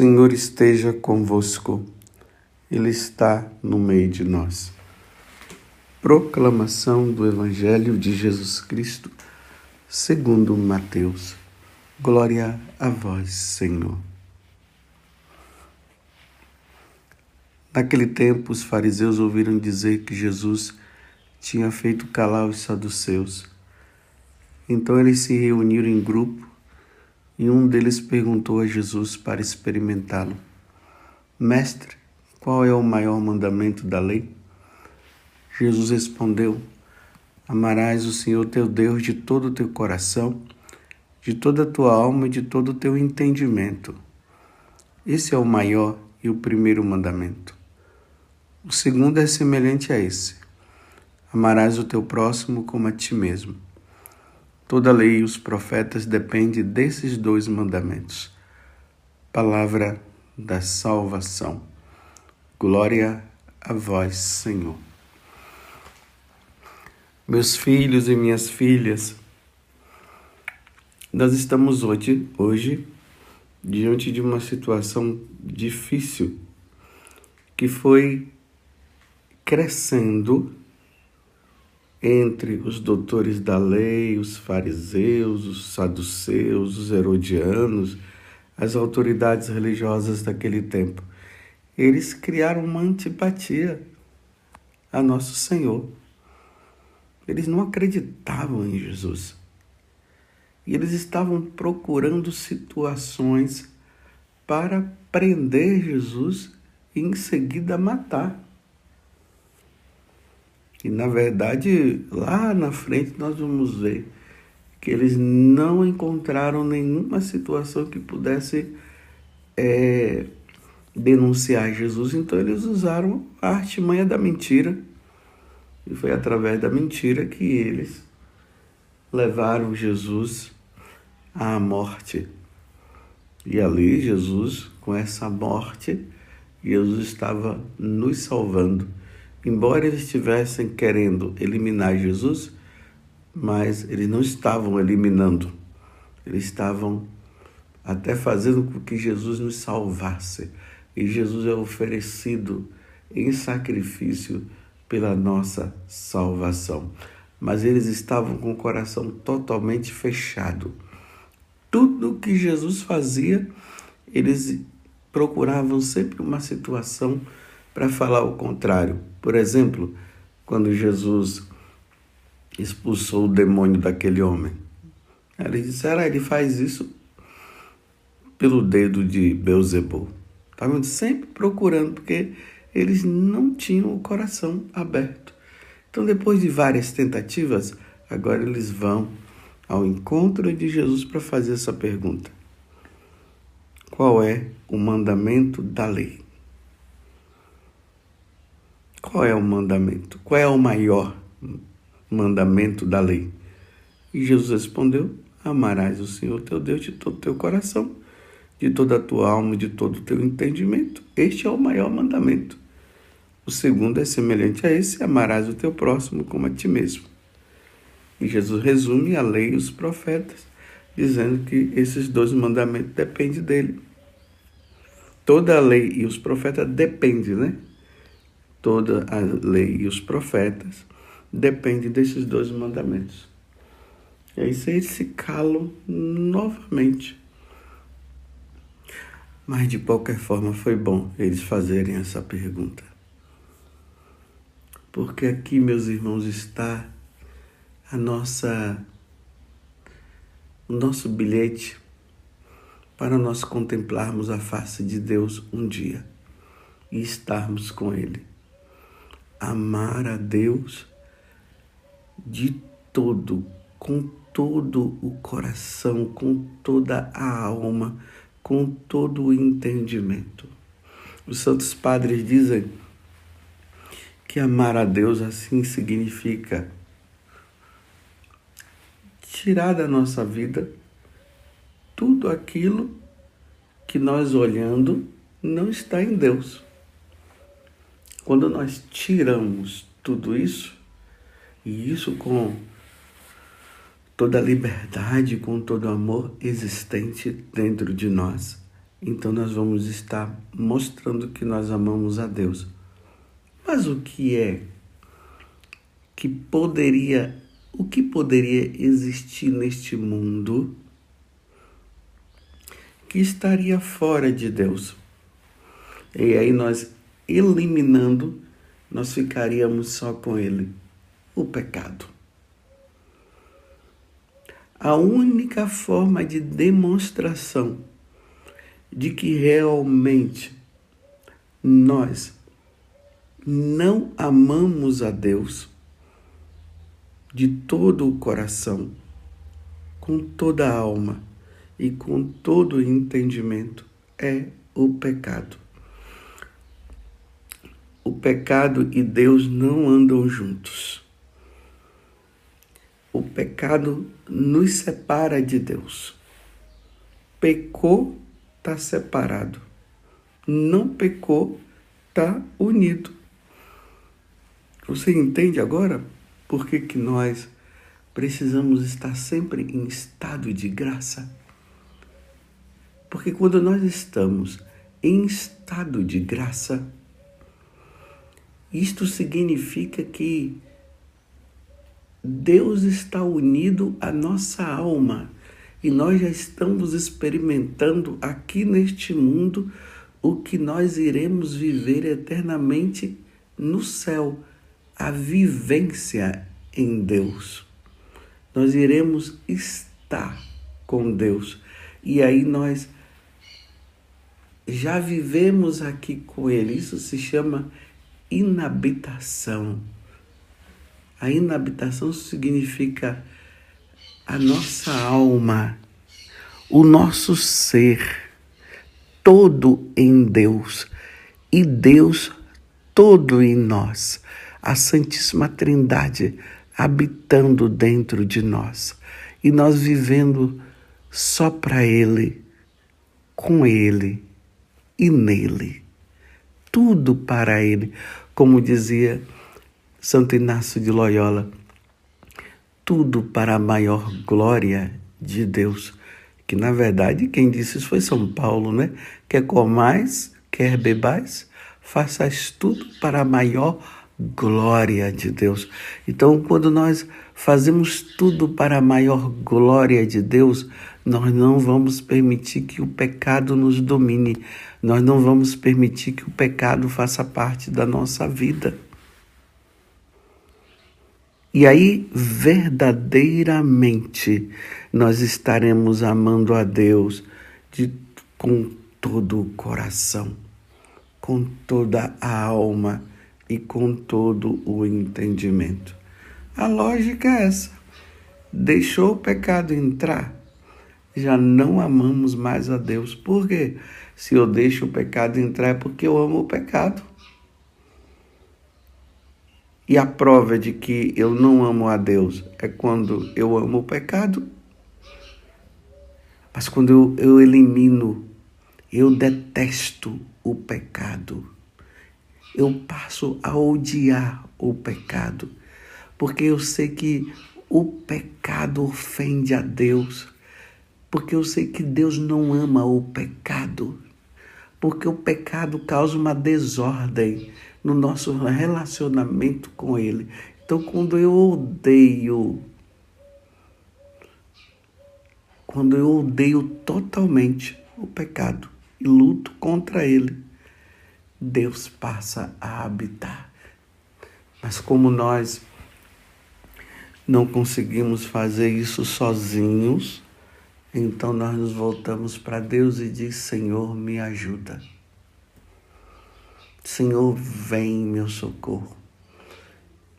Senhor esteja convosco, Ele está no meio de nós. Proclamação do Evangelho de Jesus Cristo, segundo Mateus. Glória a vós, Senhor. Naquele tempo, os fariseus ouviram dizer que Jesus tinha feito calar os saduceus. Então eles se reuniram em grupo e um deles perguntou a Jesus para experimentá-lo: Mestre, qual é o maior mandamento da lei? Jesus respondeu: Amarás o Senhor teu Deus de todo o teu coração, de toda a tua alma e de todo o teu entendimento. Esse é o maior e o primeiro mandamento. O segundo é semelhante a esse: Amarás o teu próximo como a ti mesmo. Toda a lei e os profetas dependem desses dois mandamentos. Palavra da salvação. Glória a vós, Senhor. Meus filhos e minhas filhas, nós estamos hoje, hoje diante de uma situação difícil que foi crescendo entre os doutores da lei, os fariseus, os saduceus, os herodianos, as autoridades religiosas daquele tempo. Eles criaram uma antipatia a nosso Senhor. Eles não acreditavam em Jesus. E eles estavam procurando situações para prender Jesus e em seguida matar. E na verdade, lá na frente nós vamos ver que eles não encontraram nenhuma situação que pudesse é, denunciar Jesus, então eles usaram a artimanha da mentira. E foi através da mentira que eles levaram Jesus à morte. E ali Jesus, com essa morte, Jesus estava nos salvando embora eles estivessem querendo eliminar Jesus, mas eles não estavam eliminando, eles estavam até fazendo com que Jesus nos salvasse. E Jesus é oferecido em sacrifício pela nossa salvação. Mas eles estavam com o coração totalmente fechado. Tudo que Jesus fazia, eles procuravam sempre uma situação para falar o contrário. Por exemplo, quando Jesus expulsou o demônio daquele homem, eles disseram, ah, ele faz isso pelo dedo de Beuzebu. Estavam sempre procurando, porque eles não tinham o coração aberto. Então, depois de várias tentativas, agora eles vão ao encontro de Jesus para fazer essa pergunta: Qual é o mandamento da lei? Qual é o mandamento? Qual é o maior mandamento da lei? E Jesus respondeu: Amarás o Senhor teu Deus de todo o teu coração, de toda a tua alma, de todo o teu entendimento. Este é o maior mandamento. O segundo é semelhante a esse: amarás o teu próximo como a ti mesmo. E Jesus resume a lei e os profetas, dizendo que esses dois mandamentos dependem dele. Toda a lei e os profetas dependem, né? Toda a lei e os profetas dependem desses dois mandamentos. E aí eles se calam novamente. Mas de qualquer forma foi bom eles fazerem essa pergunta. Porque aqui, meus irmãos, está a nossa o nosso bilhete para nós contemplarmos a face de Deus um dia e estarmos com ele amar a Deus de todo, com todo o coração, com toda a alma, com todo o entendimento. Os santos padres dizem que amar a Deus assim significa tirar da nossa vida tudo aquilo que nós olhando não está em Deus. Quando nós tiramos tudo isso, e isso com toda a liberdade, com todo o amor existente dentro de nós, então nós vamos estar mostrando que nós amamos a Deus. Mas o que é que poderia, o que poderia existir neste mundo que estaria fora de Deus? E aí nós eliminando, nós ficaríamos só com ele, o pecado. A única forma de demonstração de que realmente nós não amamos a Deus de todo o coração, com toda a alma e com todo o entendimento é o pecado. O pecado e Deus não andam juntos. O pecado nos separa de Deus. Pecou, está separado. Não pecou, está unido. Você entende agora por que, que nós precisamos estar sempre em estado de graça? Porque quando nós estamos em estado de graça, isto significa que Deus está unido à nossa alma e nós já estamos experimentando aqui neste mundo o que nós iremos viver eternamente no céu a vivência em Deus. Nós iremos estar com Deus. E aí nós já vivemos aqui com Ele. Isso se chama inabitação. A inabitação significa a nossa alma, o nosso ser, todo em Deus e Deus todo em nós a Santíssima Trindade habitando dentro de nós e nós vivendo só para Ele, com Ele e nele. Tudo para Ele, como dizia Santo Inácio de Loyola, tudo para a maior glória de Deus. Que na verdade quem disse isso foi São Paulo, né? Quer comais, quer bebais, faças tudo para a maior glória de Deus. Então, quando nós fazemos tudo para a maior glória de Deus, nós não vamos permitir que o pecado nos domine, nós não vamos permitir que o pecado faça parte da nossa vida. E aí, verdadeiramente, nós estaremos amando a Deus de, com todo o coração, com toda a alma e com todo o entendimento. A lógica é essa. Deixou o pecado entrar, já não amamos mais a Deus. Por quê? Se eu deixo o pecado entrar é porque eu amo o pecado. E a prova de que eu não amo a Deus é quando eu amo o pecado. Mas quando eu, eu elimino, eu detesto o pecado eu passo a odiar o pecado, porque eu sei que o pecado ofende a Deus, porque eu sei que Deus não ama o pecado, porque o pecado causa uma desordem no nosso relacionamento com Ele. Então, quando eu odeio, quando eu odeio totalmente o pecado e luto contra ele, Deus passa a habitar. Mas como nós não conseguimos fazer isso sozinhos, então nós nos voltamos para Deus e diz: Senhor, me ajuda. Senhor, vem em meu socorro.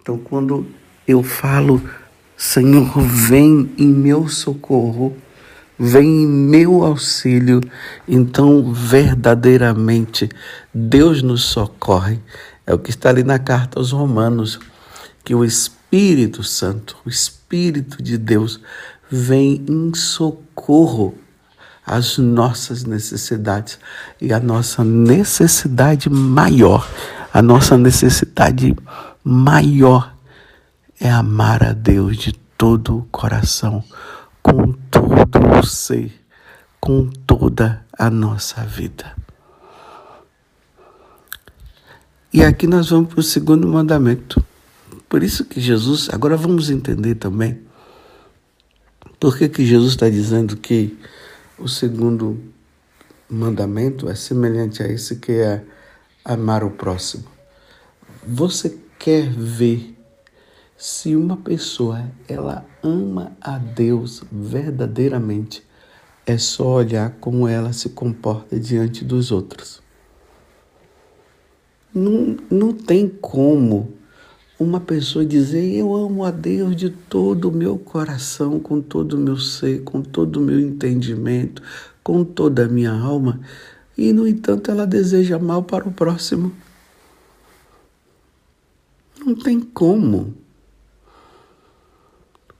Então, quando eu falo, Senhor, vem em meu socorro, vem em meu auxílio, então verdadeiramente Deus nos socorre. É o que está ali na carta aos Romanos, que o Espírito Santo, o Espírito de Deus, vem em socorro às nossas necessidades e a nossa necessidade maior, a nossa necessidade maior é amar a Deus de todo o coração com todo o ser, com toda a nossa vida. E aqui nós vamos para o segundo mandamento. Por isso que Jesus, agora vamos entender também por que, que Jesus está dizendo que o segundo mandamento é semelhante a esse que é amar o próximo. Você quer ver se uma pessoa ela ama a Deus verdadeiramente, é só olhar como ela se comporta diante dos outros. Não, não tem como uma pessoa dizer eu amo a Deus de todo o meu coração, com todo o meu ser, com todo o meu entendimento, com toda a minha alma, e no entanto ela deseja mal para o próximo. Não tem como.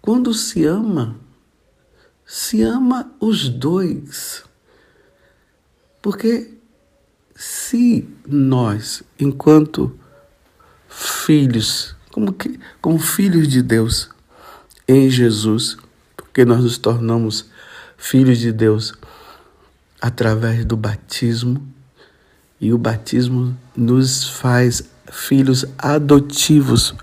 Quando se ama, se ama os dois. Porque se nós, enquanto filhos, como, que, como filhos de Deus em Jesus, porque nós nos tornamos filhos de Deus através do batismo, e o batismo nos faz filhos adotivos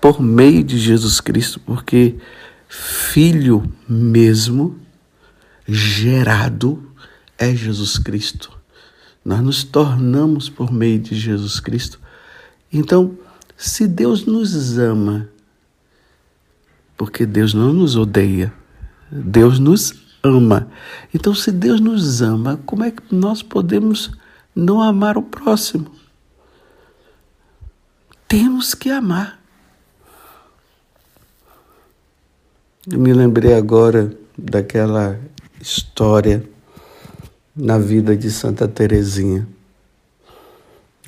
por meio de Jesus Cristo, porque filho mesmo, gerado, é Jesus Cristo. Nós nos tornamos por meio de Jesus Cristo. Então, se Deus nos ama, porque Deus não nos odeia, Deus nos ama. Então, se Deus nos ama, como é que nós podemos não amar o próximo? Temos que amar. Eu me lembrei agora daquela história na vida de Santa Teresinha.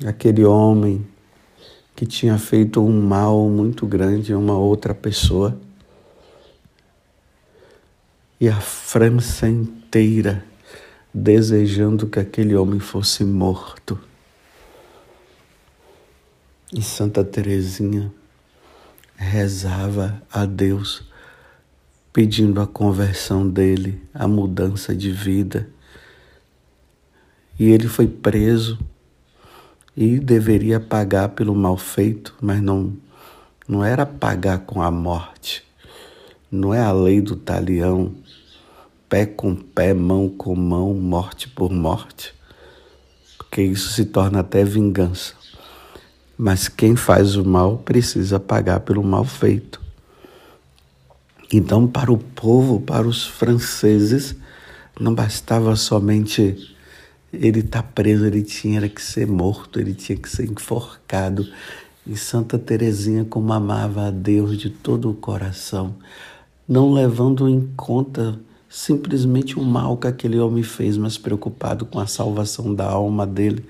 Aquele homem que tinha feito um mal muito grande a uma outra pessoa. E a França inteira desejando que aquele homem fosse morto. E Santa Teresinha rezava a Deus pedindo a conversão dele, a mudança de vida. E ele foi preso e deveria pagar pelo mal feito, mas não, não era pagar com a morte. Não é a lei do talião, pé com pé, mão com mão, morte por morte, porque isso se torna até vingança. Mas quem faz o mal precisa pagar pelo mal feito. Então, para o povo, para os franceses, não bastava somente ele estar tá preso, ele tinha que ser morto, ele tinha que ser enforcado. E Santa Teresinha, como amava a Deus de todo o coração, não levando em conta simplesmente o mal que aquele homem fez, mas preocupado com a salvação da alma dele,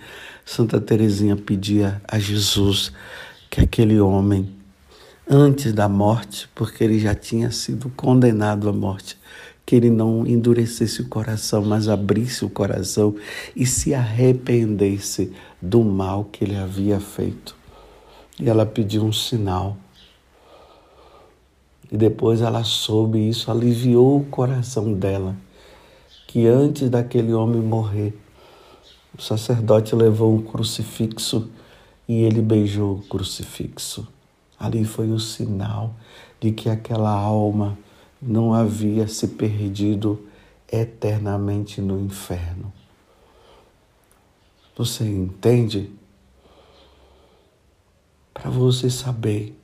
Santa Teresinha pedia a Jesus que aquele homem antes da morte, porque ele já tinha sido condenado à morte, que ele não endurecesse o coração, mas abrisse o coração e se arrependesse do mal que ele havia feito. E ela pediu um sinal. E depois ela soube, isso aliviou o coração dela, que antes daquele homem morrer, o sacerdote levou um crucifixo e ele beijou o crucifixo. Ali foi o sinal de que aquela alma não havia se perdido eternamente no inferno. Você entende? Para você saber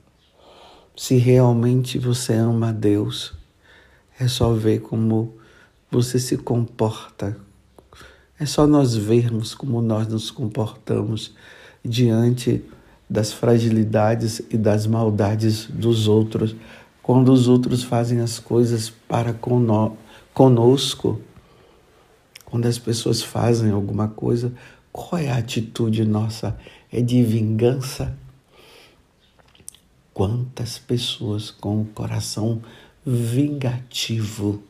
se realmente você ama a Deus, é só ver como você se comporta. É só nós vermos como nós nos comportamos diante das fragilidades e das maldades dos outros, quando os outros fazem as coisas para conosco, quando as pessoas fazem alguma coisa, qual é a atitude nossa? É de vingança? Quantas pessoas com o coração vingativo,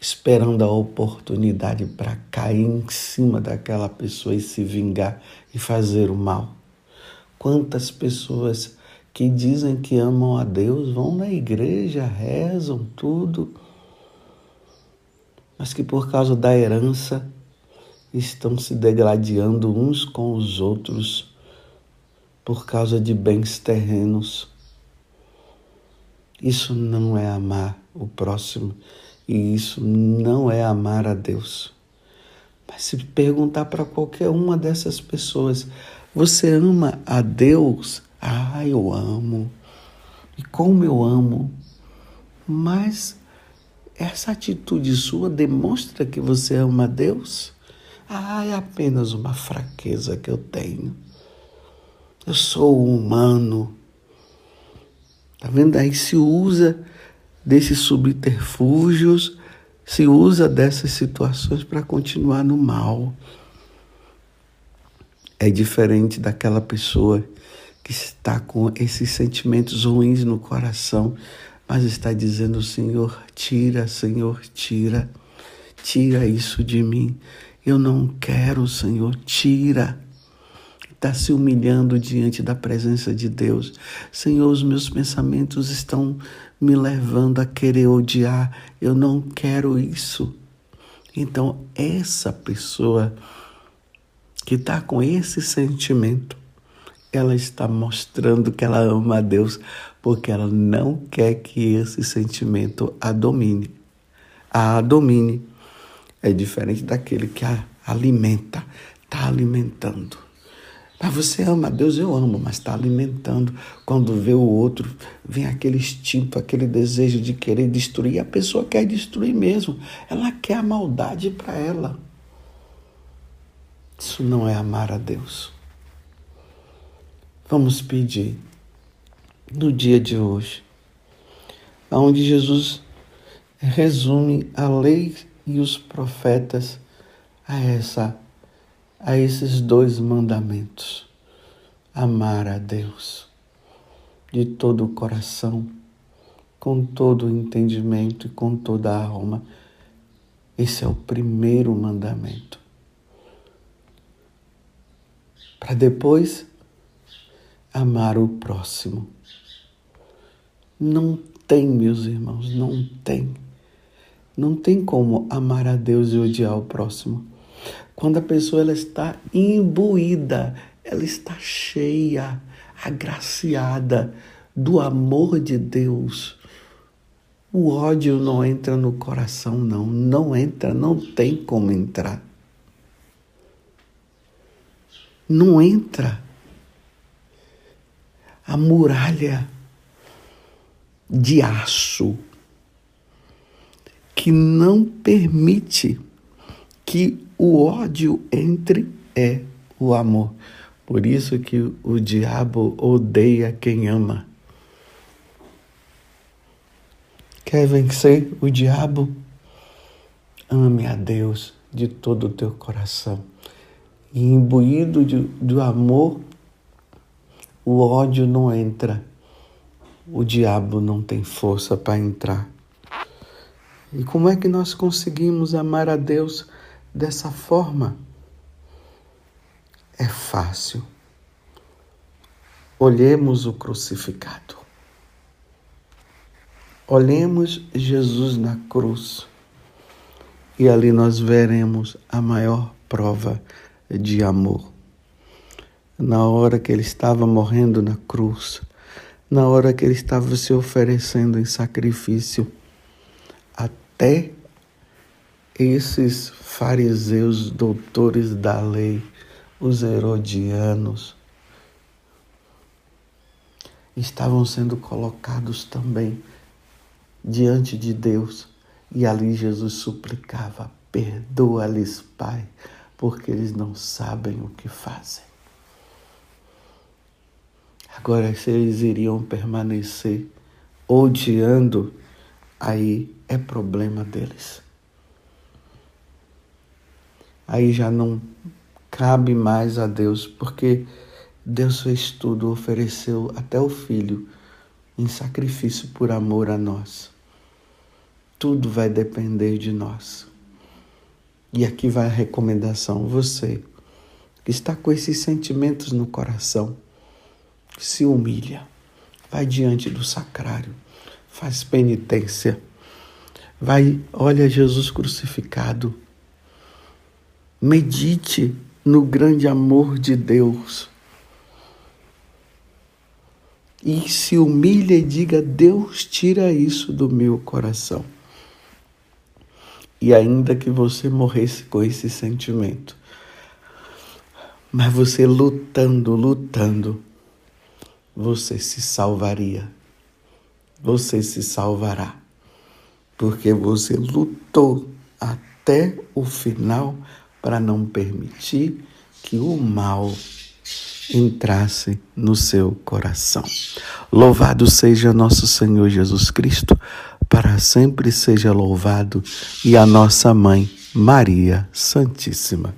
esperando a oportunidade para cair em cima daquela pessoa e se vingar e fazer o mal? Quantas pessoas que dizem que amam a Deus vão na igreja, rezam tudo, mas que por causa da herança estão se degradando uns com os outros por causa de bens terrenos. Isso não é amar o próximo e isso não é amar a Deus. Mas se perguntar para qualquer uma dessas pessoas, você ama a Deus? Ah, eu amo. E como eu amo. Mas essa atitude sua demonstra que você ama a Deus? Ah, é apenas uma fraqueza que eu tenho. Eu sou humano. Tá vendo? Aí se usa desses subterfúgios, se usa dessas situações para continuar no mal. É diferente daquela pessoa que está com esses sentimentos ruins no coração, mas está dizendo: Senhor, tira, Senhor, tira, tira isso de mim. Eu não quero, Senhor, tira está se humilhando diante da presença de Deus. Senhor, os meus pensamentos estão me levando a querer odiar. Eu não quero isso. Então, essa pessoa que está com esse sentimento, ela está mostrando que ela ama a Deus, porque ela não quer que esse sentimento a domine. A domine é diferente daquele que a alimenta, está alimentando. Mas você ama Deus, eu amo, mas está alimentando. Quando vê o outro, vem aquele instinto, aquele desejo de querer destruir. A pessoa quer destruir mesmo. Ela quer a maldade para ela. Isso não é amar a Deus. Vamos pedir no dia de hoje, onde Jesus resume a lei e os profetas a essa a esses dois mandamentos: amar a Deus de todo o coração, com todo o entendimento e com toda a alma. Esse é o primeiro mandamento. Para depois amar o próximo. Não tem, meus irmãos, não tem. Não tem como amar a Deus e odiar o próximo. Quando a pessoa ela está imbuída, ela está cheia, agraciada do amor de Deus. O ódio não entra no coração, não. Não entra, não tem como entrar. Não entra. A muralha de aço que não permite que o ódio entre é o amor. Por isso que o diabo odeia quem ama. Quer vencer o diabo? Ame a Deus de todo o teu coração. E imbuído de, do amor, o ódio não entra. O diabo não tem força para entrar. E como é que nós conseguimos amar a Deus? dessa forma, é fácil. Olhemos o crucificado. Olhemos Jesus na cruz e ali nós veremos a maior prova de amor. Na hora que ele estava morrendo na cruz, na hora que ele estava se oferecendo em sacrifício, até esses fariseus, doutores da lei, os herodianos, estavam sendo colocados também diante de Deus. E ali Jesus suplicava: Perdoa-lhes, Pai, porque eles não sabem o que fazem. Agora, se eles iriam permanecer odiando, aí é problema deles aí já não cabe mais a Deus, porque Deus fez tudo, ofereceu até o Filho em sacrifício por amor a nós. Tudo vai depender de nós. E aqui vai a recomendação: você que está com esses sentimentos no coração, se humilha, vai diante do sacrário, faz penitência, Vai, olha Jesus crucificado. Medite no grande amor de Deus. E se humilhe e diga: Deus, tira isso do meu coração. E ainda que você morresse com esse sentimento, mas você lutando, lutando, você se salvaria. Você se salvará. Porque você lutou até o final para não permitir que o mal entrasse no seu coração. Louvado seja nosso Senhor Jesus Cristo, para sempre seja louvado, e a nossa mãe, Maria Santíssima.